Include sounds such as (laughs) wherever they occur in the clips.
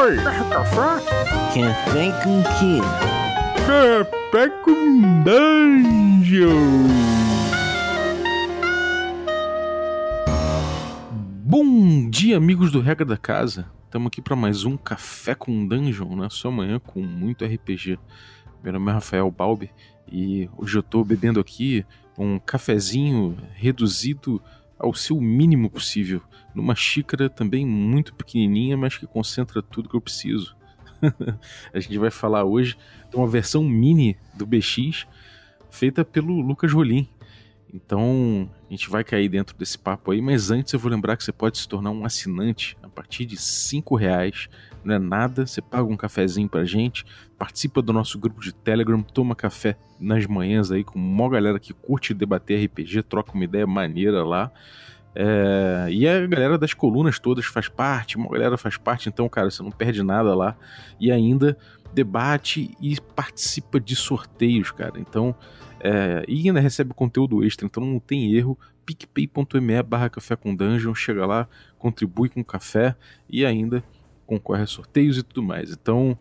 Oi! Café? Café com quê? Café com Dungeon! Bom dia, amigos do Regra da Casa. Estamos aqui para mais um Café com Dungeon na sua manhã com muito RPG. Meu nome é Rafael Balbi e hoje eu estou bebendo aqui um cafezinho reduzido ao seu mínimo possível, numa xícara também muito pequenininha, mas que concentra tudo que eu preciso. (laughs) a gente vai falar hoje de uma versão mini do BX feita pelo Lucas Rolim. Então, a gente vai cair dentro desse papo aí, mas antes eu vou lembrar que você pode se tornar um assinante a partir de cinco reais. Não é nada, você paga um cafezinho pra gente, participa do nosso grupo de Telegram, toma café nas manhãs aí com uma galera que curte debater RPG, troca uma ideia maneira lá. É, e a galera das colunas todas faz parte, uma galera faz parte, então, cara, você não perde nada lá. E ainda debate e participa de sorteios, cara. Então, é, e ainda recebe conteúdo extra, então não tem erro. picpay.me barra café com dungeon, chega lá, contribui com café e ainda concorre a sorteios e tudo mais. Então,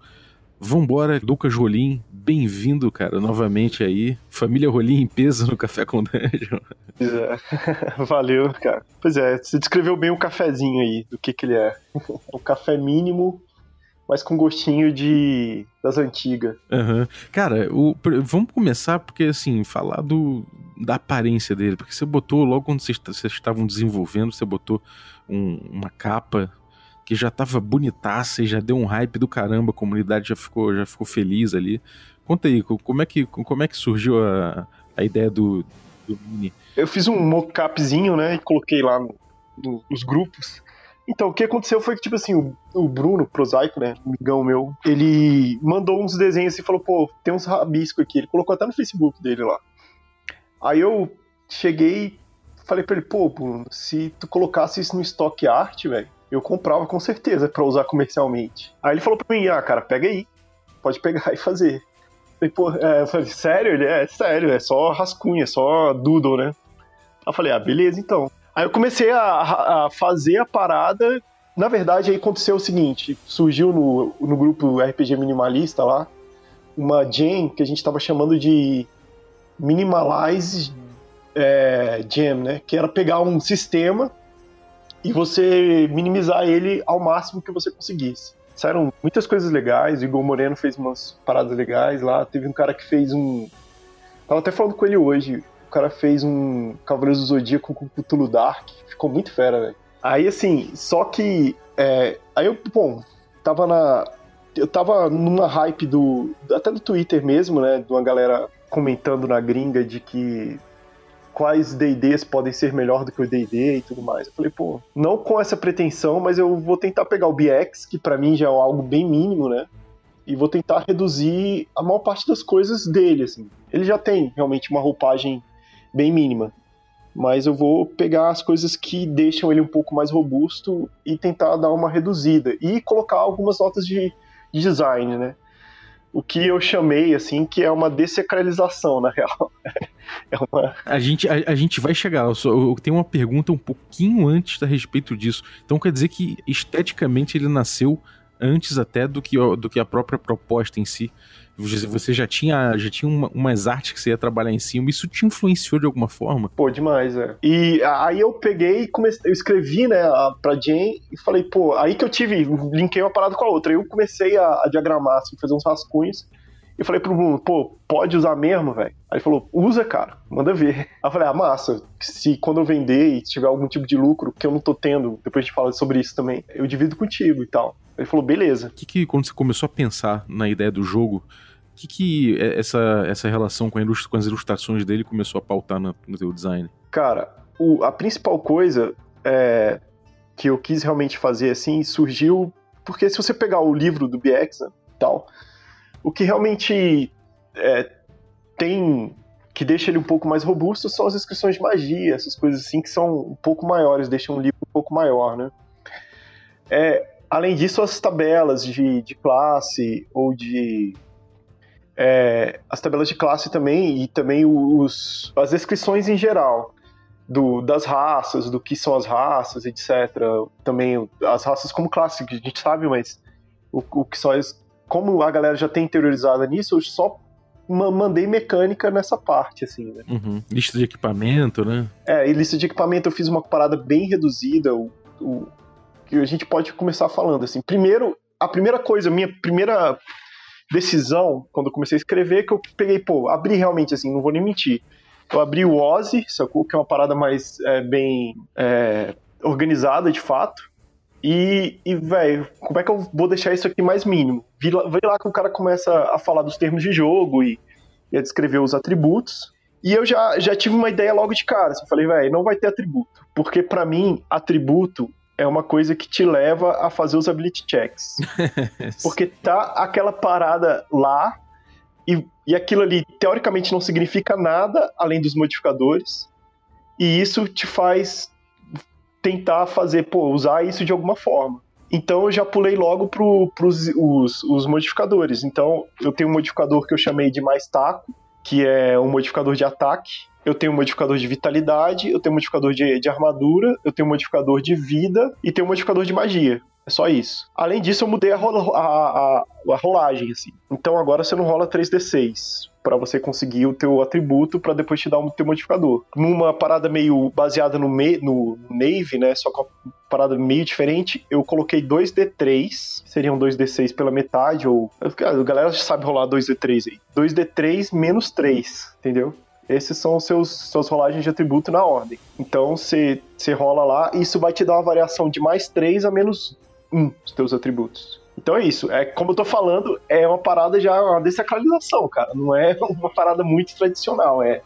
vambora, Lucas Rolim, bem-vindo, cara, novamente aí. Família Rolim em peso no Café com Dungeon. É. (laughs) Valeu, cara. Pois é, você descreveu bem o cafezinho aí, do que que ele é. (laughs) um café mínimo, mas com gostinho de das antigas. Uhum. Cara, o, vamos começar porque, assim, falar do, da aparência dele, porque você botou, logo quando vocês, vocês estavam desenvolvendo, você botou um, uma capa que já tava bonitaça e já deu um hype do caramba, a comunidade já ficou, já ficou feliz ali. Conta aí, como é que, como é que surgiu a, a ideia do, do Mini? Eu fiz um mockupzinho, né, e coloquei lá no, no, nos grupos. Então, o que aconteceu foi que, tipo assim, o, o Bruno, prosaico, né, amigão meu, ele mandou uns desenhos e falou, pô, tem uns rabiscos aqui. Ele colocou até no Facebook dele lá. Aí eu cheguei falei pra ele, pô, Bruno, se tu colocasse isso no Stock Art, velho, eu comprava com certeza para usar comercialmente. Aí ele falou pra mim, ah, cara, pega aí, pode pegar (laughs) e fazer. Falei, pô, é, eu falei, sério? Ele, é, sério, é só rascunha, é só doodle, né? Aí eu falei, ah, beleza, então. Aí eu comecei a, a fazer a parada, na verdade aí aconteceu o seguinte, surgiu no, no grupo RPG Minimalista lá, uma jam que a gente tava chamando de Minimalize é, Jam, né? Que era pegar um sistema e você minimizar ele ao máximo que você conseguisse. Saíram muitas coisas legais, o Igor Moreno fez umas paradas legais lá, teve um cara que fez um... Tava até falando com ele hoje, o cara fez um Cavaleiros do Zodíaco com Cthulhu Dark, ficou muito fera, velho. Aí, assim, só que... É, aí eu, bom, tava na... Eu tava numa hype do... Até do Twitter mesmo, né, de uma galera comentando na gringa de que quais D&Ds podem ser melhor do que o D&D e tudo mais. Eu falei, pô, não com essa pretensão, mas eu vou tentar pegar o BX, que para mim já é algo bem mínimo, né? E vou tentar reduzir a maior parte das coisas dele, assim. Ele já tem realmente uma roupagem bem mínima, mas eu vou pegar as coisas que deixam ele um pouco mais robusto e tentar dar uma reduzida e colocar algumas notas de, de design, né? O que eu chamei, assim, que é uma desacralização, na real. (laughs) é uma... a, gente, a, a, gente vai chegar, eu, só, eu tenho uma pergunta um pouquinho antes a respeito disso. Então quer dizer que esteticamente ele nasceu antes até do que, do que a própria proposta em si. Você já tinha, já tinha uma, umas artes que você ia trabalhar em cima, isso te influenciou de alguma forma? Pô, demais, é. E aí eu peguei e comecei, eu escrevi, né, pra Jane e falei, pô, aí que eu tive, linkei uma parada com a outra. Aí eu comecei a, a diagramar, assim, fazer uns rascunhos. E falei pro Bruno, pô, pode usar mesmo, velho? Aí ele falou, usa, cara, manda ver. Aí eu falei, ah, massa, se quando eu vender e tiver algum tipo de lucro, que eu não tô tendo, depois a gente fala sobre isso também, eu divido contigo e tal. Ele falou, beleza. O que, que quando você começou a pensar na ideia do jogo, que, que essa, essa relação com, com, as ilustrações dele começou a pautar no, no teu design? Cara, o, a principal coisa é, que eu quis realmente fazer assim surgiu porque se você pegar o livro do BX né, tal, o que realmente é, tem que deixa ele um pouco mais robusto são as inscrições de magia, essas coisas assim que são um pouco maiores, deixam o livro um pouco maior, né? É, além disso, as tabelas de, de classe ou de é, as tabelas de classe também e também os, as descrições em geral do, das raças, do que são as raças, etc. Também as raças como classe, que a gente sabe, mas O, o que só. Como a galera já tem interiorizada nisso, eu só mandei mecânica nessa parte, assim, né? Uhum. Lista de equipamento, né? É, e lista de equipamento eu fiz uma parada bem reduzida, o, o, que a gente pode começar falando, assim. Primeiro, a primeira coisa, minha primeira decisão, quando eu comecei a escrever, que eu peguei, pô, abri realmente, assim, não vou nem mentir. Eu abri o Ozzy, sacou? Que é uma parada mais é, bem é, organizada, de fato. E, e velho, como é que eu vou deixar isso aqui mais mínimo? Vê lá, lá que o cara começa a falar dos termos de jogo e, e a descrever os atributos. E eu já, já tive uma ideia logo de cara. Assim, falei, velho, não vai ter atributo. Porque para mim, atributo é uma coisa que te leva a fazer os ability checks. (laughs) Porque tá aquela parada lá e, e aquilo ali, teoricamente, não significa nada além dos modificadores. E isso te faz tentar fazer, pô, usar isso de alguma forma. Então eu já pulei logo para os, os modificadores. Então eu tenho um modificador que eu chamei de mais taco, que é um modificador de ataque. Eu tenho um modificador de vitalidade, eu tenho um modificador de, de armadura, eu tenho um modificador de vida e tenho um modificador de magia. É só isso. Além disso, eu mudei a, rola, a, a, a rolagem, assim. Então agora você não rola 3d6 para você conseguir o teu atributo para depois te dar o teu modificador. Numa parada meio baseada no, me, no, Nave, né? Só com uma parada meio diferente, eu coloquei 2d3, seriam 2d6 pela metade, ou. A galera já sabe rolar 2d3 aí. 2d3 menos 3, entendeu? Esses são os seus suas rolagens de atributo na ordem. Então você rola lá, e isso vai te dar uma variação de mais 3 a menos 1 dos teus atributos. Então é isso. É como eu tô falando, é uma parada já uma desacralização, cara. Não é (laughs) uma parada muito tradicional. É,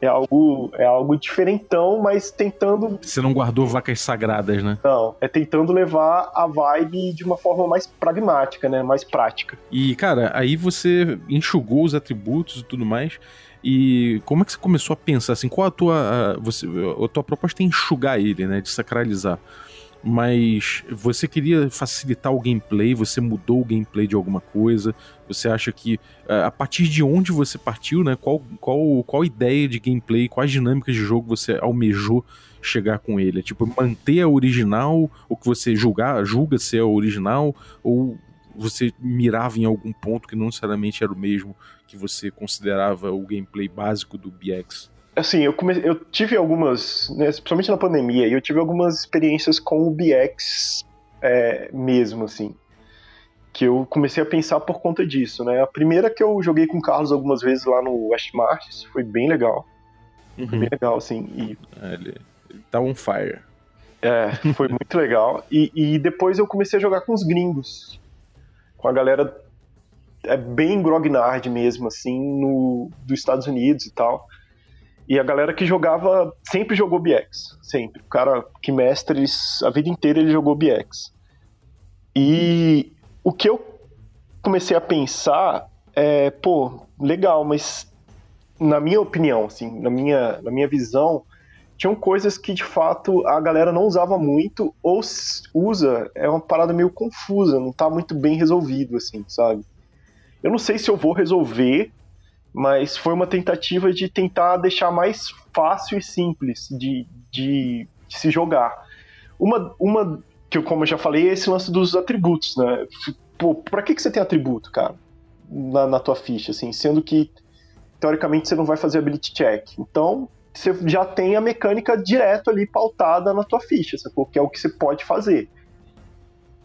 é algo é algo diferentão, mas tentando. Você não guardou vacas sagradas, né? Não, é tentando levar a vibe de uma forma mais pragmática, né? Mais prática. E, cara, aí você enxugou os atributos e tudo mais. E como é que você começou a pensar assim? Qual a tua. A, você, a tua proposta é enxugar ele, né? De sacralizar mas você queria facilitar o gameplay, você mudou o gameplay de alguma coisa, você acha que eh, a partir de onde você partiu, né, qual, qual, qual ideia de gameplay, quais dinâmicas de jogo você almejou chegar com ele? É tipo, manter a original, o que você julgar, julga ser a original, ou você mirava em algum ponto que não necessariamente era o mesmo que você considerava o gameplay básico do BX? assim, eu, come... eu tive algumas, né, principalmente na pandemia, eu tive algumas experiências com o BX é, mesmo, assim, que eu comecei a pensar por conta disso, né? A primeira que eu joguei com o Carlos algumas vezes lá no West Marches foi bem legal. Uhum. Foi bem legal, assim. E... É, ele, ele tá on fire. É, foi muito legal. E, e depois eu comecei a jogar com os gringos. Com a galera é bem grognard mesmo, assim, no, dos Estados Unidos e tal. E a galera que jogava sempre jogou BX, sempre. O cara que mestre a vida inteira ele jogou BX. E o que eu comecei a pensar é, pô, legal, mas na minha opinião, assim, na minha, na minha visão, tinham coisas que de fato a galera não usava muito ou usa, é uma parada meio confusa, não tá muito bem resolvido, assim, sabe? Eu não sei se eu vou resolver mas foi uma tentativa de tentar deixar mais fácil e simples de, de, de se jogar. Uma, uma que, eu, como eu já falei, é esse lance dos atributos, né? Pô, pra que, que você tem atributo, cara, na, na tua ficha, assim, sendo que, teoricamente, você não vai fazer ability check. Então, você já tem a mecânica direto ali pautada na tua ficha, sacou? Que é o que você pode fazer.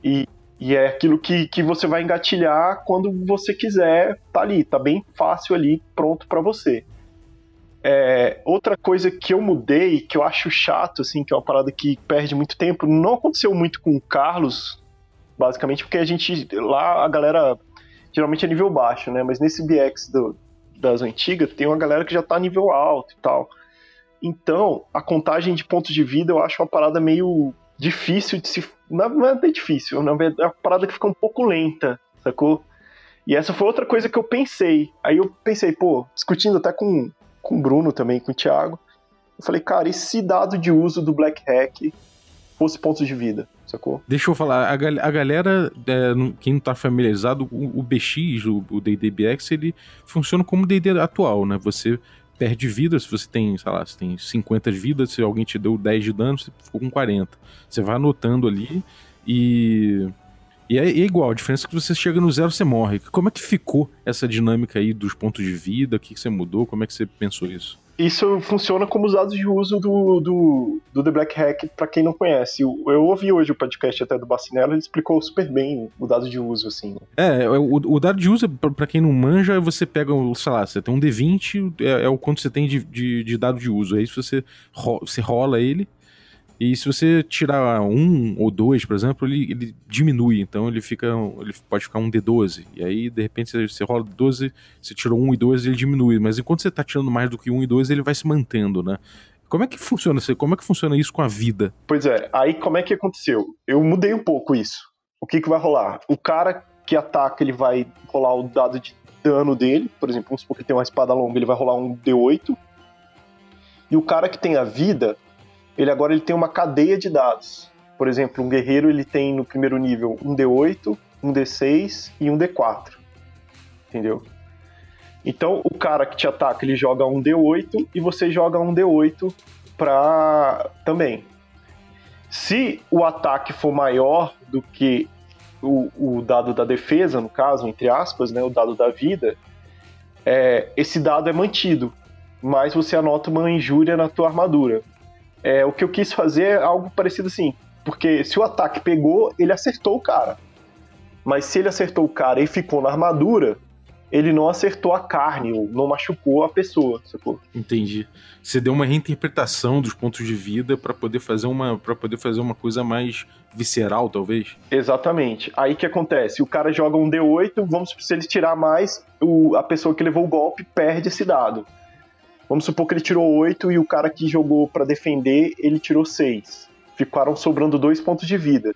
E e é aquilo que, que você vai engatilhar quando você quiser, tá ali, tá bem fácil ali, pronto para você. É, outra coisa que eu mudei, que eu acho chato, assim, que é uma parada que perde muito tempo, não aconteceu muito com o Carlos, basicamente porque a gente, lá a galera geralmente é nível baixo, né, mas nesse BX do, das antigas tem uma galera que já tá nível alto e tal. Então, a contagem de pontos de vida eu acho uma parada meio difícil de se. Não é bem difícil, na verdade, é uma parada que fica um pouco lenta, sacou? E essa foi outra coisa que eu pensei. Aí eu pensei, pô, discutindo até com, com o Bruno também, com o Thiago. Eu falei, cara, e se dado de uso do Black Hack fosse pontos de vida, sacou? Deixa eu falar, a, a galera, é, quem não tá familiarizado, o, o BX, o DDBX, ele funciona como DD atual, né? Você perde vida, se você tem, sei lá, se tem 50 vidas, se alguém te deu 10 de dano, você ficou com 40. Você vai anotando ali e E é, é, igual, a diferença é que você chega no zero, você morre. Como é que ficou essa dinâmica aí dos pontos de vida? O que, que você mudou? Como é que você pensou isso? Isso funciona como os dados de uso do, do, do The Black Hack, para quem não conhece. Eu, eu, ouvi hoje o podcast até do Bacinello, ele explicou super bem o dado de uso, assim. É, é o, o dado de uso, para quem não manja, você pega, sei lá, você tem um D20, é, é o quanto você tem de, de, de dado de uso. Aí você, você rola ele, e se você tirar um ou dois, por exemplo, ele, ele diminui. Então ele fica. Ele pode ficar um D12. E aí, de repente, você, você rola 12, você tirou um e dois, ele diminui. Mas enquanto você tá tirando mais do que um e dois, ele vai se mantendo, né? Como é que funciona Como é que funciona isso com a vida? Pois é, aí como é que aconteceu? Eu mudei um pouco isso. O que, que vai rolar? O cara que ataca, ele vai rolar o dado de dano dele. Por exemplo, vamos supor que tem uma espada longa, ele vai rolar um D8. E o cara que tem a vida, ele agora ele tem uma cadeia de dados. Por exemplo, um guerreiro ele tem no primeiro nível um D8, um D6 e um D4. Entendeu? Então, o cara que te ataca, ele joga um D8 e você joga um D8 para também. Se o ataque for maior do que o, o, dado da defesa, no caso, entre aspas, né, o dado da vida, é, esse dado é mantido, mas você anota uma injúria na tua armadura. É, o que eu quis fazer é algo parecido assim. Porque se o ataque pegou, ele acertou o cara. Mas se ele acertou o cara e ficou na armadura, ele não acertou a carne, ou não machucou a pessoa, sacou? Entendi. Você deu uma reinterpretação dos pontos de vida para poder fazer uma para poder fazer uma coisa mais visceral, talvez. Exatamente. Aí que acontece? O cara joga um D8, vamos se ele tirar mais, o, a pessoa que levou o golpe perde esse dado. Vamos supor que ele tirou 8 e o cara que jogou para defender, ele tirou 6. Ficaram sobrando dois pontos de vida.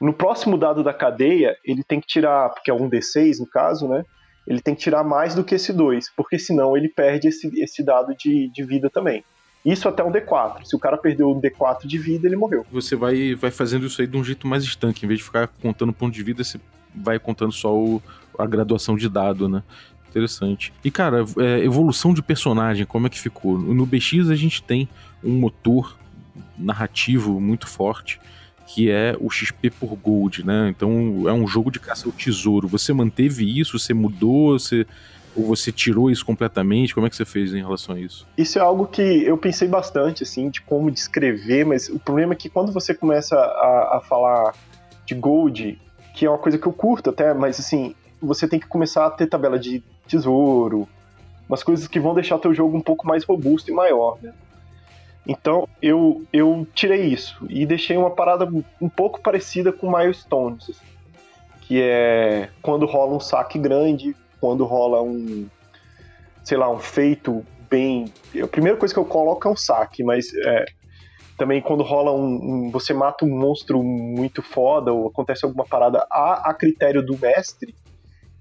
No próximo dado da cadeia, ele tem que tirar, porque é um D6 no caso, né? Ele tem que tirar mais do que esse 2, porque senão ele perde esse, esse dado de, de vida também. Isso até um D4. Se o cara perdeu um D4 de vida, ele morreu. Você vai, vai fazendo isso aí de um jeito mais estanque. Em vez de ficar contando ponto de vida, você vai contando só o, a graduação de dado, né? Interessante. E, cara, é, evolução de personagem, como é que ficou? No BX a gente tem um motor narrativo muito forte, que é o XP por Gold, né? Então é um jogo de caça ao tesouro. Você manteve isso? Você mudou? Você ou você tirou isso completamente? Como é que você fez em relação a isso? Isso é algo que eu pensei bastante, assim, de como descrever, mas o problema é que quando você começa a, a falar de Gold, que é uma coisa que eu curto até, mas assim, você tem que começar a ter tabela de tesouro, umas coisas que vão deixar teu jogo um pouco mais robusto e maior, né? Então eu, eu tirei isso e deixei uma parada um pouco parecida com milestones, assim, que é quando rola um saque grande, quando rola um, sei lá, um feito bem. A primeira coisa que eu coloco é um saque, mas é, também quando rola um, um, você mata um monstro muito foda ou acontece alguma parada a, a critério do mestre,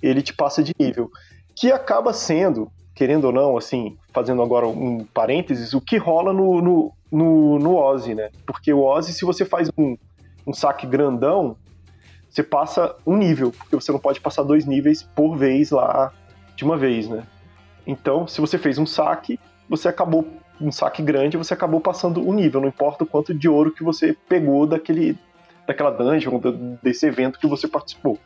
ele te passa de nível que acaba sendo, querendo ou não, assim, fazendo agora um parênteses, o que rola no, no, no, no Ozzy, né? Porque o Ozzy, se você faz um, um saque grandão, você passa um nível, porque você não pode passar dois níveis por vez lá de uma vez, né? Então, se você fez um saque, você acabou um saque grande, você acabou passando um nível, não importa o quanto de ouro que você pegou daquele daquela dungeon, desse evento que você participou.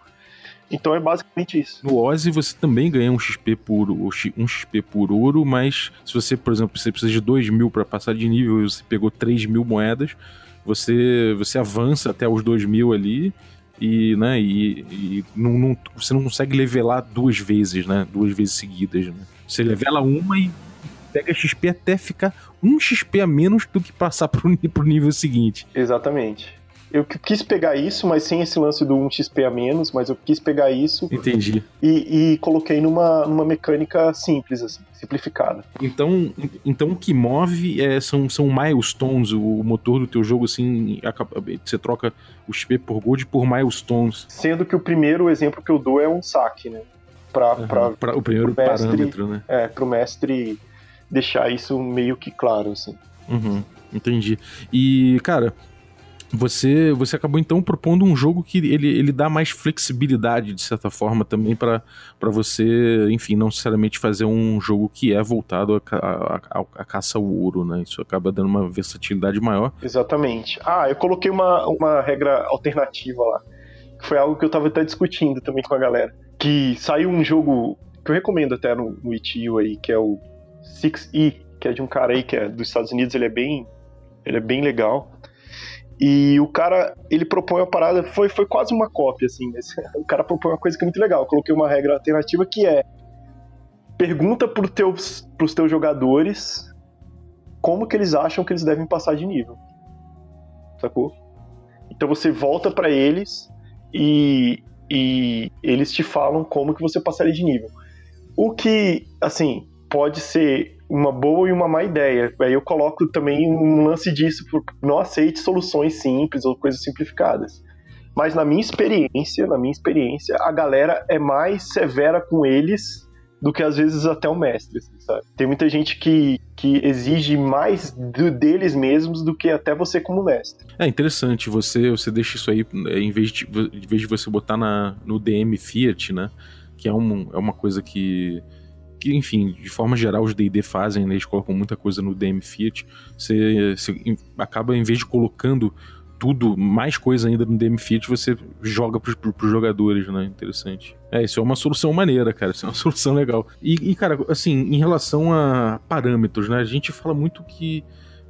Então é basicamente isso. No Ozzy você também ganha um XP por, um XP por ouro, mas se você, por exemplo, você precisa de 2 mil para passar de nível e você pegou 3 mil moedas, você, você avança até os 2 mil ali e, né, e, e não, não, você não consegue levelar duas vezes, né? Duas vezes seguidas, né? Você levela uma e pega XP até ficar um XP a menos do que passar pro, (laughs) pro nível seguinte. Exatamente eu quis pegar isso, mas sem esse lance do 1xp a menos, mas eu quis pegar isso. Entendi. E, e coloquei numa, numa mecânica simples, assim, simplificada. Então, então o que move é, são, são milestones, o motor do teu jogo, assim, você troca o XP por gold por milestones. Sendo que o primeiro exemplo que eu dou é um saque, né? Pra, uhum, pra, pra o primeiro mestre, parâmetro, né? É, pro mestre deixar isso meio que claro, assim. Uhum, entendi. E, cara, você você acabou então propondo um jogo que ele, ele dá mais flexibilidade de certa forma também para você, enfim, não necessariamente fazer um jogo que é voltado a, a, a, a, caça ao ouro, né? Isso acaba dando uma versatilidade maior. Exatamente. Ah, eu coloquei uma, uma regra alternativa lá, foi algo que eu tava até discutindo também com a galera. Que saiu um jogo que eu recomendo até no, no aí, que é o 6E, que é de um cara aí que é dos Estados Unidos, ele é bem, ele é bem legal. E o cara, ele propõe uma parada, foi, foi quase uma cópia, assim, (laughs) o cara propõe uma coisa que é muito legal. Eu coloquei uma regra alternativa que é pergunta pros teus, pros teus jogadores como que eles acham que eles devem passar de nível. Sacou? Então você volta para eles e, e eles te falam como que você passaria de nível. O que, assim, pode ser uma boa e uma má ideia. Aí eu coloco também um lance disso, não aceite soluções simples ou coisas simplificadas. Mas na minha experiência, na minha experiência, a galera é mais severa com eles do que às vezes até o mestre, assim, sabe? Tem muita gente que, que exige mais do, deles mesmos do que até você como mestre. É interessante, você você deixa isso aí, é, em vez de, em vez de você botar na, no DM Fiat, né? Que é, um, é uma coisa que que, enfim, de forma geral os D&D fazem, né, eles colocam muita coisa no DM Fiat, você, você acaba, em vez de colocando tudo, mais coisa ainda no DM Fiat, você joga pros, pros jogadores, né, interessante. É, isso é uma solução maneira, cara, isso é uma (laughs) solução legal. E, e cara, assim, em relação a parâmetros, né, a gente fala muito que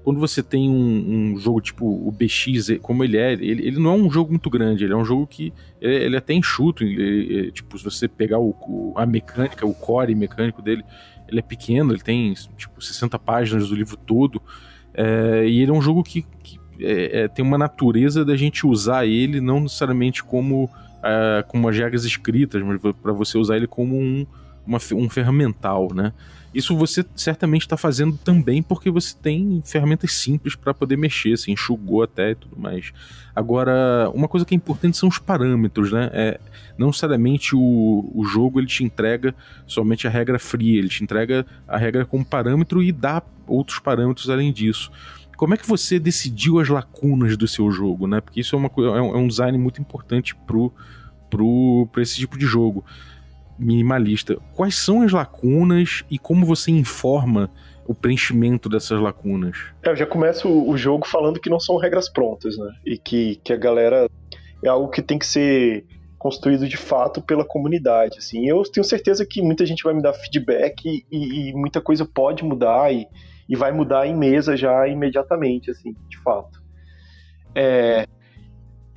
quando você tem um, um, jogo tipo o BX, como ele é, ele, ele, não é um jogo muito grande, ele é um jogo que ele, ele é até enxuto, ele, tipo, se você pegar o, o, a mecânica, o core mecânico dele, ele é pequeno, ele tem tipo 60 páginas do livro todo, é, e ele é um jogo que, que é, é, tem uma natureza da gente usar ele não necessariamente como, é, como as regras escritas, mas para você usar ele como um, uma, um ferramental, né? Isso você certamente está fazendo também porque você tem ferramentas simples para poder mexer, você enxugou até e tudo mais. Agora, uma coisa que é importante são os parâmetros, né? É, não necessariamente o, o jogo ele te entrega somente a regra fria, ele te entrega a regra como parâmetro e dá outros parâmetros além disso como é que você decidiu as lacunas do seu jogo, né? Porque isso é, uma, é um é design muito importante pro, pro, esse tipo de jogo minimalista. Quais são as lacunas e como você informa o preenchimento dessas lacunas? É, eu já começo o jogo falando que não são regras prontas, né? E que, que a galera é algo que tem que ser construído de fato pela comunidade, assim. Eu tenho certeza que muita gente vai me dar feedback e, e muita coisa pode mudar e, e vai mudar em mesa já imediatamente, assim, de fato. É,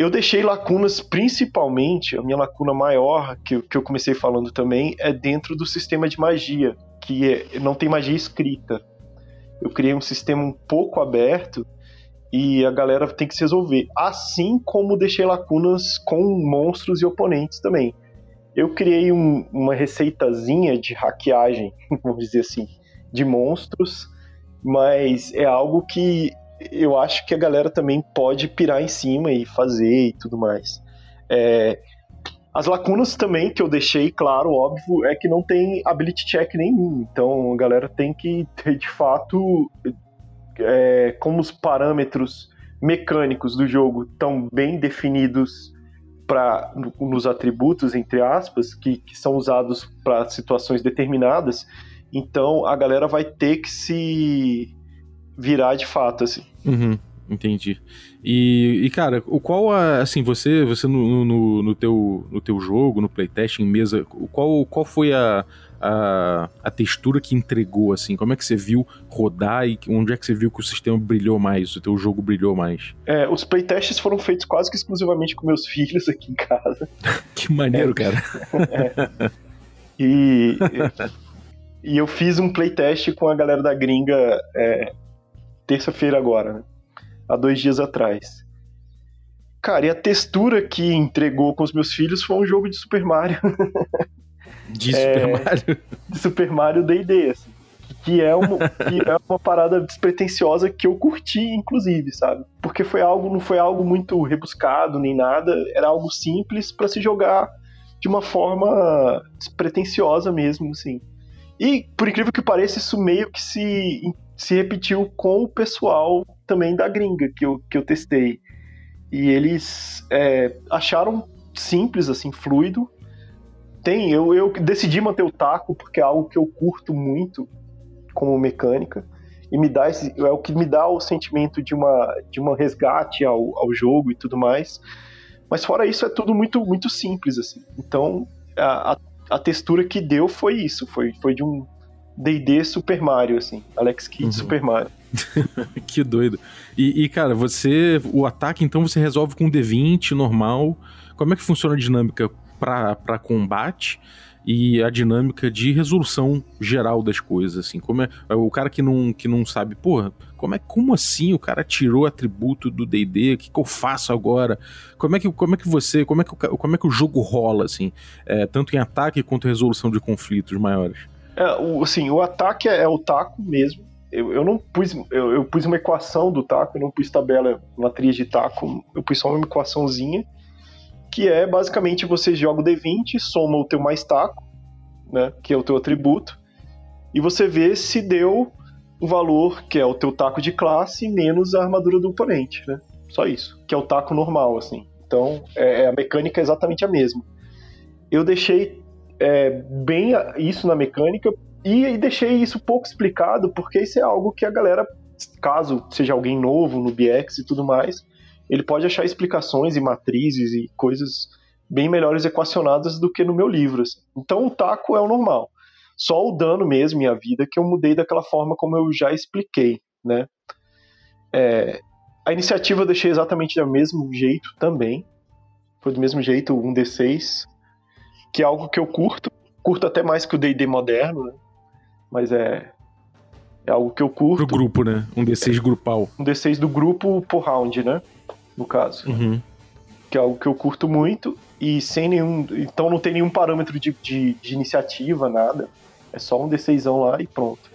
eu deixei lacunas, principalmente, a minha lacuna maior, que, que eu comecei falando também, é dentro do sistema de magia, que é, não tem magia escrita. Eu criei um sistema um pouco aberto e a galera tem que se resolver. Assim como deixei lacunas com monstros e oponentes também. Eu criei um, uma receitazinha de hackeagem, (laughs) vamos dizer assim, de monstros, mas é algo que eu acho que a galera também pode pirar em cima e fazer e tudo mais. É, as lacunas também que eu deixei, claro, óbvio, é que não tem ability check nenhum. Então a galera tem que ter de fato é, como os parâmetros mecânicos do jogo estão bem definidos para nos atributos entre aspas que, que são usados para situações determinadas. Então a galera vai ter que se virar de fato, assim. Uhum, entendi. E, e, cara, o qual a, assim, você, você no, no, no, teu, no teu jogo, no playtest em mesa, qual, qual foi a, a, a textura que entregou, assim? Como é que você viu rodar e onde é que você viu que o sistema brilhou mais, o teu jogo brilhou mais? É, os playtests foram feitos quase que exclusivamente com meus (laughs) filhos aqui em casa. (laughs) que maneiro, é, cara. (laughs) é. E, e eu fiz um playtest com a galera da gringa é, terça-feira agora, né? há dois dias atrás. Cara, e a textura que entregou com os meus filhos foi um jogo de Super Mario. (laughs) De é, Super Mario? De Super Mario D&D, assim. Que é, uma, que é uma parada despretensiosa que eu curti, inclusive, sabe? Porque foi algo, não foi algo muito rebuscado nem nada, era algo simples para se jogar de uma forma despretensiosa mesmo, assim. E, por incrível que pareça, isso meio que se se repetiu com o pessoal também da gringa que eu, que eu testei. E eles é, acharam simples, assim, fluido. Tem, eu, eu decidi manter o taco porque é algo que eu curto muito como mecânica. E me dá esse, é o que me dá o sentimento de uma, de uma resgate ao, ao jogo e tudo mais. Mas fora isso, é tudo muito, muito simples, assim. Então, a, a, a textura que deu foi isso, foi, foi de um D&D Super Mario, assim. Alex Kidd uhum. Super Mario. (laughs) que doido. E, e, cara, você. O ataque, então, você resolve com D20 normal. Como é que funciona a dinâmica para combate? e a dinâmica de resolução geral das coisas, assim, como é o cara que não, que não sabe, porra, como é como assim o cara tirou atributo do D&D, o que, que eu faço agora? Como é que como é que você, como é que como é que o jogo rola assim, é, tanto em ataque quanto em resolução de conflitos maiores? É, o, assim, o ataque é, é o taco mesmo. Eu, eu não pus eu, eu pus uma equação do taco, eu não pus tabela, matriz de taco, eu pus só uma equaçãozinha que é basicamente você joga o D20, soma o teu mais taco, né, que é o teu atributo, e você vê se deu o valor que é o teu taco de classe menos a armadura do oponente, né? Só isso, que é o taco normal, assim. Então, é, é a mecânica é exatamente a mesma. Eu deixei é, bem isso na mecânica e, e deixei isso pouco explicado, porque isso é algo que a galera, caso seja alguém novo no BX e tudo mais, ele pode achar explicações e matrizes e coisas bem melhores equacionadas do que no meu livro. Assim. Então o taco é o normal. Só o dano mesmo, minha vida, que eu mudei daquela forma como eu já expliquei, né? É, a iniciativa eu deixei exatamente do mesmo jeito também. Foi do mesmo jeito, um D6, que é algo que eu curto. Curto até mais que o D&D moderno, né? Mas é, é algo que eu curto. Pro grupo, né? Um D6 é, grupal. Um D6 do grupo por round, né? no caso. Uhum. Que é algo que eu curto muito. E sem nenhum. Então não tem nenhum parâmetro de, de, de iniciativa, nada. É só um D6 lá e pronto.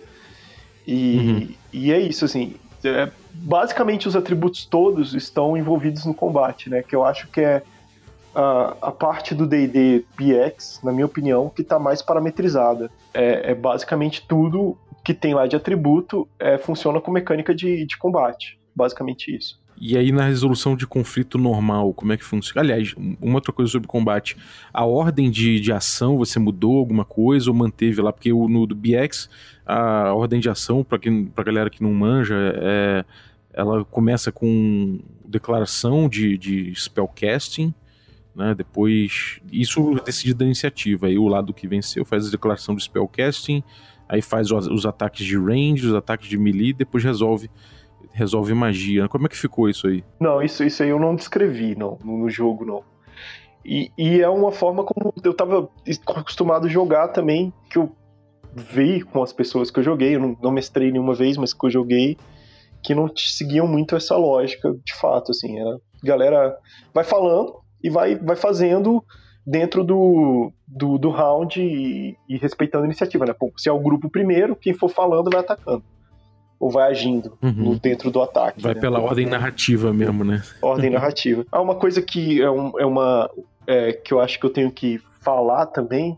E, uhum. e é isso, assim. É, basicamente os atributos todos estão envolvidos no combate, né? Que eu acho que é a, a parte do D&D PX, na minha opinião, que está mais parametrizada. É, é, basicamente tudo que tem lá de atributo é, funciona com mecânica de, de combate. Basicamente isso. E aí, na resolução de conflito normal, como é que funciona? Aliás, uma outra coisa sobre combate. A ordem de, de ação, você mudou alguma coisa ou manteve lá? Porque no do BX, a ordem de ação, para pra galera que não manja, é, ela começa com declaração de, de spellcasting, né? Depois, isso decidido da iniciativa. Aí o lado que venceu faz a declaração de spellcasting, aí faz os, os ataques de range, os ataques de melee, depois resolve resolve magia. Como é que ficou isso aí? Não, isso, isso aí eu não descrevi não, no jogo, não. E, e é uma forma como eu estava acostumado a jogar também, que eu vi com as pessoas que eu joguei, eu não, não mestrei nenhuma vez, mas que eu joguei, que não seguiam muito essa lógica, de fato, assim, era, galera vai falando e vai, vai fazendo dentro do, do, do round e, e, respeitando a iniciativa, né? Pô, se é o grupo primeiro, quem for falando vai atacando ou vai agindo uhum. no, dentro do ataque. Vai né? pela ordem narrativa mesmo, né? Ordem (laughs) narrativa. Ah, uma coisa que é, um, é uma é, que eu acho que eu tenho que falar também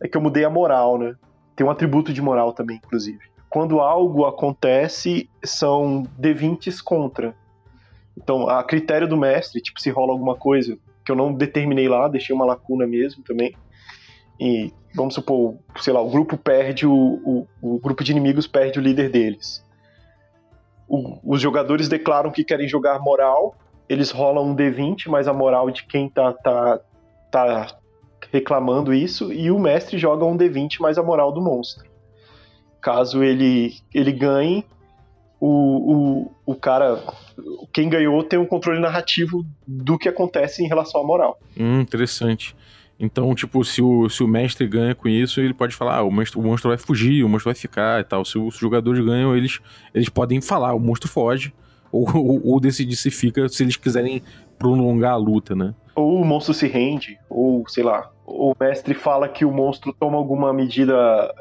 é que eu mudei a moral, né? Tem um atributo de moral também, inclusive. Quando algo acontece, são D20s contra. Então, a critério do mestre, tipo, se rola alguma coisa que eu não determinei lá, deixei uma lacuna mesmo também. E vamos supor, sei lá, o grupo perde o, o, o grupo de inimigos perde o líder deles o, os jogadores declaram que querem jogar moral, eles rolam um D20, mas a moral de quem tá, tá, tá reclamando isso, e o mestre joga um D20 mais a moral do monstro. Caso ele, ele ganhe, o, o, o cara, quem ganhou tem um controle narrativo do que acontece em relação à moral. Hum, interessante. Então, tipo, se o, se o mestre ganha com isso, ele pode falar, ah, o, monstro, o monstro vai fugir, o monstro vai ficar e tal. Se os jogadores ganham, eles, eles podem falar, o monstro foge, ou, (laughs) ou, ou decidir se fica, se eles quiserem prolongar a luta, né? Ou o monstro se rende, ou sei lá, o mestre fala que o monstro toma alguma medida,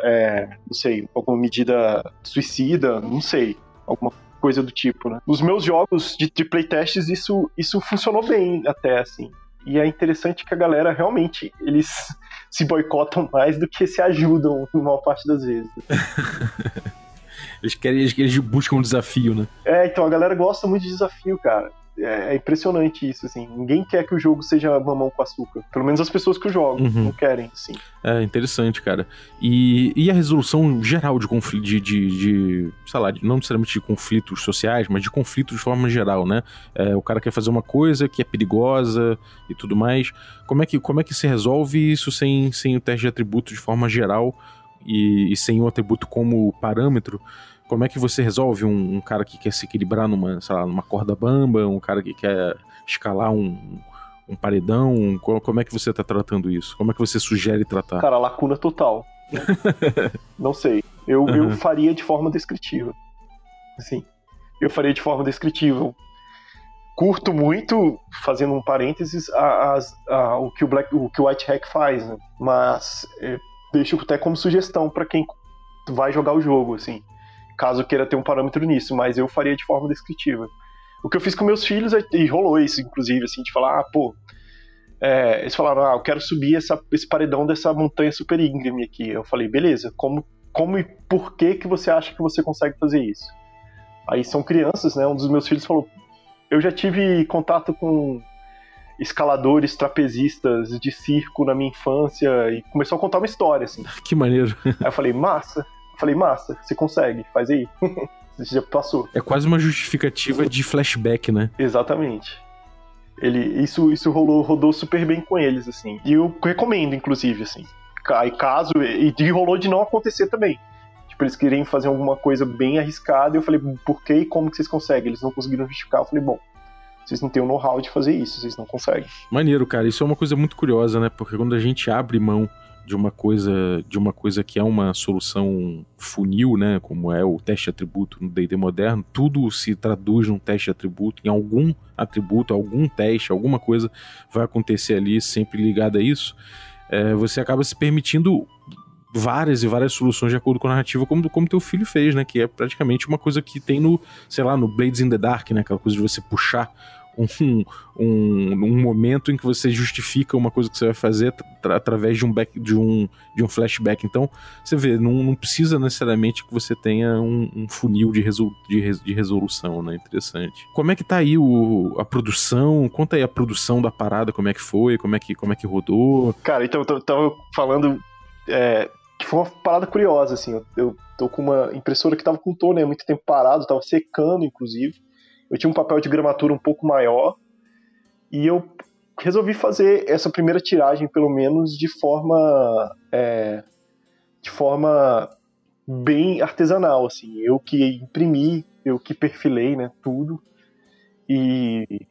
é, não sei, alguma medida suicida, não sei, alguma coisa do tipo, né? Nos meus jogos de, de playtests, isso, isso funcionou bem até, assim. E é interessante que a galera realmente eles (laughs) se boicotam mais do que se ajudam na maior parte das vezes. (laughs) eles querem, eles, eles buscam um desafio, né? É, então a galera gosta muito de desafio, cara. É, é impressionante isso, assim. Ninguém quer que o jogo seja mamão com açúcar. Pelo menos as pessoas que o jogam Uhum. não querem, assim. É interessante, cara. E, e a resolução geral de conflito, de, de, de, sei lá, não necessariamente de conflitos sociais, mas de conflitos de forma geral, né? É, o cara quer fazer uma coisa que é perigosa e tudo mais. Como é que, como é que se resolve isso sem, sem o teste de atributo de forma geral e, e sem o atributo como parâmetro? Como é que você resolve um, um cara que quer se equilibrar numa, sei lá, numa corda bamba, um cara que quer escalar um, um paredão? Co- Como é que você tá tratando isso? Como é que você sugere tratar? Cara, lacuna total. (laughs) não sei. Eu, eu Uhum. faria de forma descritiva. Assim. Eu faria de forma descritiva. Eu curto muito, fazendo um parênteses, a- as- a- o, que o, Black, o que o White Hack faz, né? Mas é, deixo até como sugestão pra quem vai jogar o jogo, assim. Caso queira ter um parâmetro nisso, mas eu faria de forma descritiva. O que eu fiz com meus filhos, é- e rolou isso, inclusive, assim, de falar, ah, pô, é, eles falaram, ah, eu quero subir essa- esse paredão dessa montanha super íngreme aqui. Eu falei, beleza, como, como e por que que você acha que você consegue fazer isso? Aí são crianças, né? Um dos meus filhos falou, eu já tive contato com escaladores, trapezistas de circo na minha infância e começou a contar uma história, assim. (laughs) Que maneiro. Aí eu falei, massa. Falei, massa, você consegue, faz aí. (laughs) Você já passou. É quase uma justificativa de flashback, né? Exatamente. Ele, isso, isso rolou, rodou super bem com eles, assim. E eu recomendo, inclusive, assim. Aí caso. E, e rolou de não acontecer também. Tipo, eles queriam fazer alguma coisa bem arriscada. E eu falei, por que e como que vocês conseguem? Eles não conseguiram justificar. Eu falei, bom, vocês não têm o know-how de fazer isso, vocês não conseguem. Maneiro, cara. Isso é uma coisa muito curiosa, né? Porque quando a gente abre mão de uma coisa, de uma coisa que é uma solução funil, né, como é o teste atributo no D&D moderno, tudo se traduz num teste atributo, em algum atributo, algum teste, alguma coisa vai acontecer ali, sempre ligado a isso. É, você acaba se permitindo várias e várias soluções de acordo com a narrativa, como, como teu filho fez, né? Que é praticamente uma coisa que tem no, sei lá, no Blades in the Dark, né? Aquela coisa de você puxar um, um, um momento em que você justifica uma coisa que você vai fazer tra- através de um, back, de, um, de um flashback. Então, você vê, não, não precisa necessariamente que você tenha um, um funil de, resol, de, de resolução, né? Interessante. Como é que tá aí o, a produção? Conta aí a produção da parada, como é que foi, como é que, como é que rodou. Cara, então eu tava falando é, que foi uma parada curiosa, assim. Eu, eu tô com uma impressora que tava com o né, muito tempo parado, tava secando, inclusive. Eu tinha um papel de gramatura um pouco maior e eu resolvi fazer essa primeira tiragem, pelo menos, de forma é, de forma bem artesanal, assim. Eu que imprimi, eu que perfilei, né, tudo e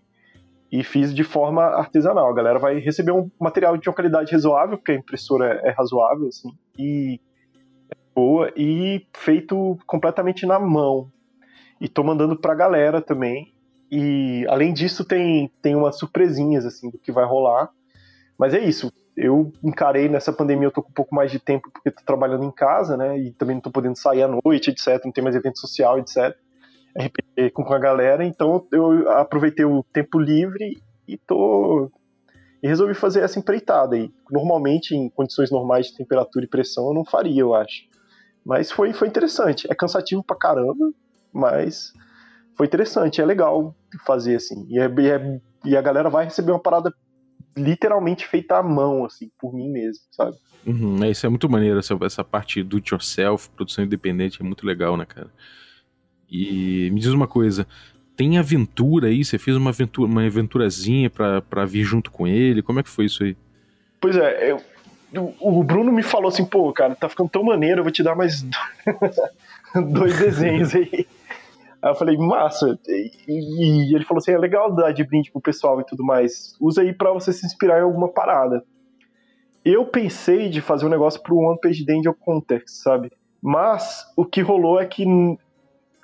e fiz de forma artesanal. A galera vai receber um material de uma qualidade razoável, porque a impressora é razoável, assim, e é boa, e feito completamente na mão. E tô mandando pra galera também. E além disso, tem, tem umas surpresinhas, assim, do que vai rolar. Mas é isso. Eu encarei nessa pandemia, eu tô com um pouco mais de tempo porque tô trabalhando em casa, né? E também não tô podendo sair à noite, etc. Não tem mais evento social, etc. RPG com a galera, então eu aproveitei o tempo livre e tô e resolvi fazer essa empreitada aí. Normalmente em condições normais de temperatura e pressão eu não faria, eu acho. Mas foi foi interessante. É cansativo pra caramba, mas foi interessante, é legal fazer assim. E, é, e, é, e a galera vai receber uma parada literalmente feita à mão, assim, por mim mesmo, sabe? Uhum, é, isso é muito maneiro, essa, essa parte do it yourself, produção independente, é muito legal, né, cara? E me diz uma coisa, tem aventura aí? Você fez uma aventura, uma aventurazinha pra, pra vir junto com ele? Como é que foi isso aí? Pois é, eu, o Bruno me falou assim, pô, cara, tá ficando tão maneiro, eu vou te dar mais (laughs) dois desenhos aí. Aí eu falei, massa. E, e ele falou assim, é legal dar de brinde pro pessoal e tudo mais. Usa aí pra você se inspirar em alguma parada. Eu pensei de fazer um negócio pro One Page Danger Context, sabe? Mas o que rolou é que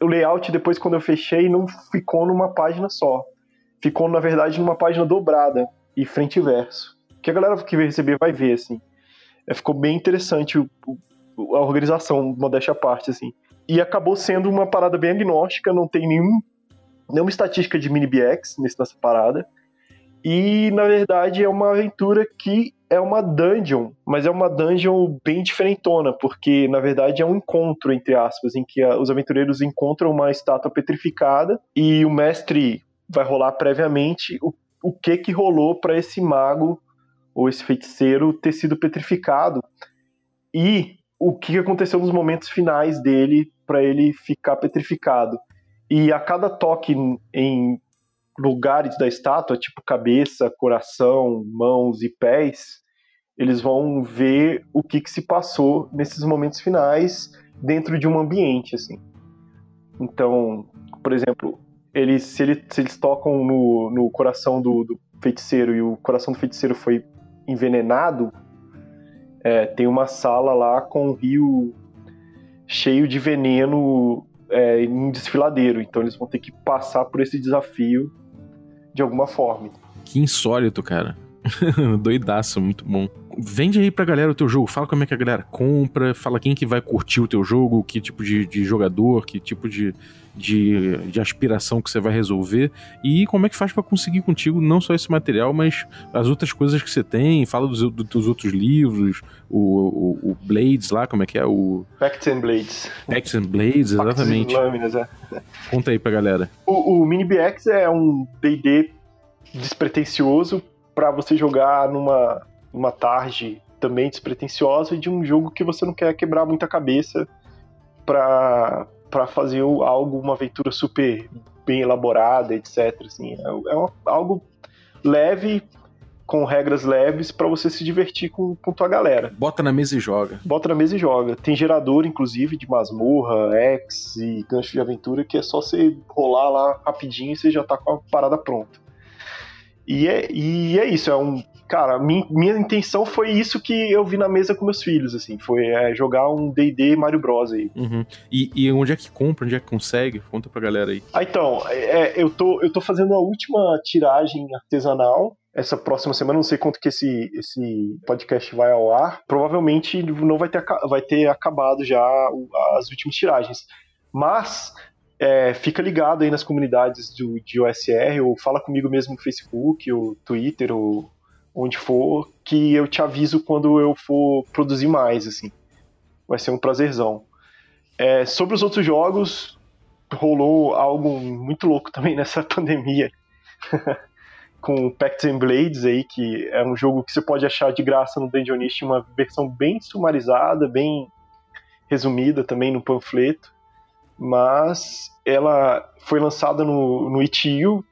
o layout depois quando eu fechei não ficou numa página só. Ficou, na verdade, numa página dobrada e frente e verso. Que a galera que receber vai ver, assim. É, ficou bem interessante o, o, a organização, modéstia à parte, assim. E acabou sendo uma parada bem agnóstica, não tem nenhum, nenhuma estatística de mini BX nessa parada. E, na verdade, é uma aventura que é uma dungeon, mas é uma dungeon bem diferentona, porque, na verdade, é um encontro, entre aspas, em que a, os aventureiros encontram uma estátua petrificada e o mestre vai rolar previamente o, o que que rolou para esse mago ou esse feiticeiro ter sido petrificado e o que aconteceu nos momentos finais dele para ele ficar petrificado. E a cada toque em lugares da estátua, tipo cabeça, coração, mãos e pés, eles vão ver o que, que se passou nesses momentos finais dentro de um ambiente, assim. Então, por exemplo, eles, se, se eles tocam no, no coração do, do, feiticeiro e o coração do feiticeiro foi envenenado, é, tem uma sala lá com um rio cheio de veneno é, em desfiladeiro. Então eles vão ter que passar por esse desafio de alguma forma. Que insólito, cara. (laughs) Doidaço, muito bom. Vende aí pra galera o teu jogo, fala como é que a galera compra, fala quem que vai curtir o teu jogo, que tipo de, de jogador, que tipo de, de, de, aspiração que você vai resolver e como é que faz para conseguir contigo não só esse material, mas as outras coisas que você tem, fala dos, dos outros livros, o, o, o, Blades lá, como é que é? O... Facts and Blades. Facts and Blades, exatamente. Lâminas, é. Conta aí pra galera. O, o Mini BX é um D&D despretensioso para você jogar numa, numa tarde também despretensiosa de um jogo que você não quer quebrar muita cabeça para para fazer algo, uma aventura super bem elaborada, etc. Assim, é, é uma, algo leve, com regras leves, para você se divertir com, com tua galera. Bota na mesa e joga. Bota na mesa e joga. Tem gerador, inclusive, de masmorra, X e gancho de aventura, que é só você rolar lá rapidinho e você já tá com a parada pronta. E é, e é isso, é um. Cara, minha, minha intenção foi isso que eu vi na mesa com meus filhos, assim. Foi é, jogar um DD Mario Bros aí. Uhum. E, e, onde é que compra? Onde é que consegue? Conta pra galera aí. Ah, então, é, eu, tô, eu tô fazendo a última tiragem artesanal essa próxima semana, não sei quanto que esse, esse podcast vai ao ar, provavelmente não vai ter, vai ter acabado já as últimas tiragens. Mas é, fica ligado aí nas comunidades do, de OSR, ou fala comigo mesmo no Facebook, ou Twitter, ou onde for, que eu te aviso quando eu for produzir mais, assim. Vai ser um prazerzão. É, sobre os outros jogos, rolou algo muito louco também (laughs) nessa pandemia. (laughs) com Pacts and Blades aí, que é um jogo que você pode achar de graça no Dungeonist, uma versão bem sumarizada, bem resumida também no panfleto mas ela foi lançada no, no itch.io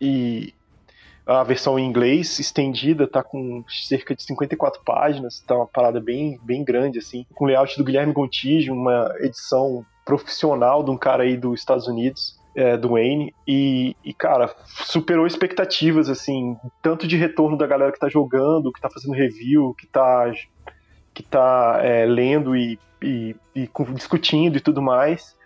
e a versão em inglês estendida tá com cerca de 54 páginas, tá uma parada bem, bem grande assim, com layout do Guilherme Gontijo, uma edição profissional de um cara aí dos Estados Unidos, é, do Wayne, e, e, cara, superou expectativas, assim, tanto de retorno da galera que tá jogando, que tá fazendo review, que tá, que tá é, lendo e, e, e discutindo e tudo mais,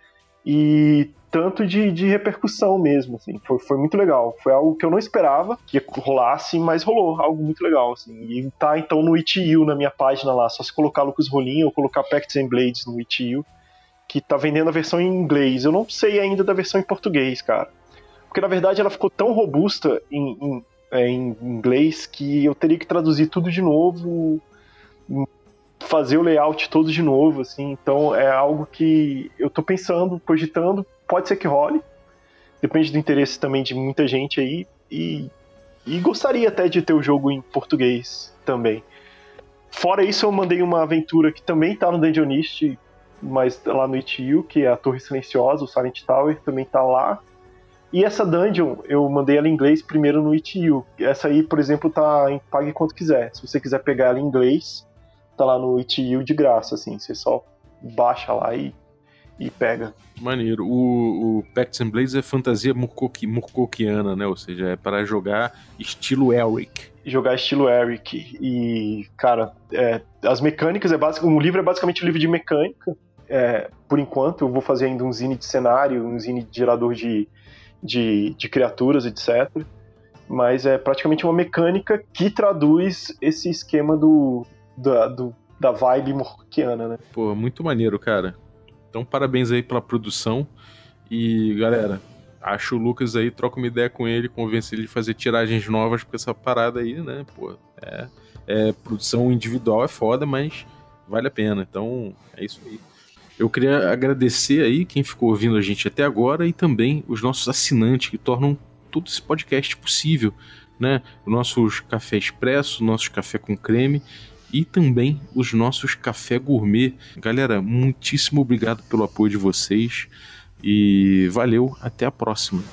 e tanto de, de repercussão mesmo, assim, foi, foi muito legal. Foi algo que eu não esperava que rolasse, mas rolou, algo muito legal, assim. E tá então no itch.io, na minha página lá, só se colocar Lucas Rolim ou colocar Pacts and Blades no itch.io, que tá vendendo a versão em inglês. Eu não sei ainda da versão em português, cara. Porque na verdade ela ficou tão robusta em, em, é, em inglês que eu teria que traduzir tudo de novo fazer o layout todo de novo, assim. Então é algo que eu tô pensando, cogitando, pode ser que role. Depende do interesse também de muita gente aí e, e gostaria até de ter o jogo em português também. Fora isso, eu mandei uma aventura que também tá no Dungeonist, mas lá no itch.io, que é a Torre Silenciosa, o Silent Tower, também tá lá. E essa dungeon, eu mandei ela em inglês primeiro no itch.io. Essa aí, por exemplo, tá em pague quanto quiser. Se você quiser pegar ela em inglês, tá lá no itch.io de graça, assim, você só baixa lá e, e pega. Maneiro. O, o Pacts and Blades é fantasia murkokiana, né? Ou seja, é para jogar estilo Eric. Jogar estilo Eric. E, cara, é, as mecânicas é básico. O livro é basicamente um livro de mecânica. É, por enquanto, eu vou fazer ainda um zine de cenário, um zine de gerador de, de, de criaturas, etc. Mas é praticamente uma mecânica que traduz esse esquema do, da, do, da vibe morkiana, né? Pô, muito maneiro, cara. Então, parabéns aí pela produção. E, galera, acho o Lucas aí, troca uma ideia com ele, convence ele de fazer tiragens novas, porque essa parada aí, né, pô, é, é produção individual é foda, mas vale a pena. Então, é isso aí. Eu queria agradecer aí quem ficou ouvindo a gente até agora e também os nossos assinantes que tornam todo esse podcast possível, né? Os nossos café expresso, nossos café com creme e também os nossos café gourmet. Galera, muitíssimo obrigado pelo apoio de vocês e valeu, até a próxima.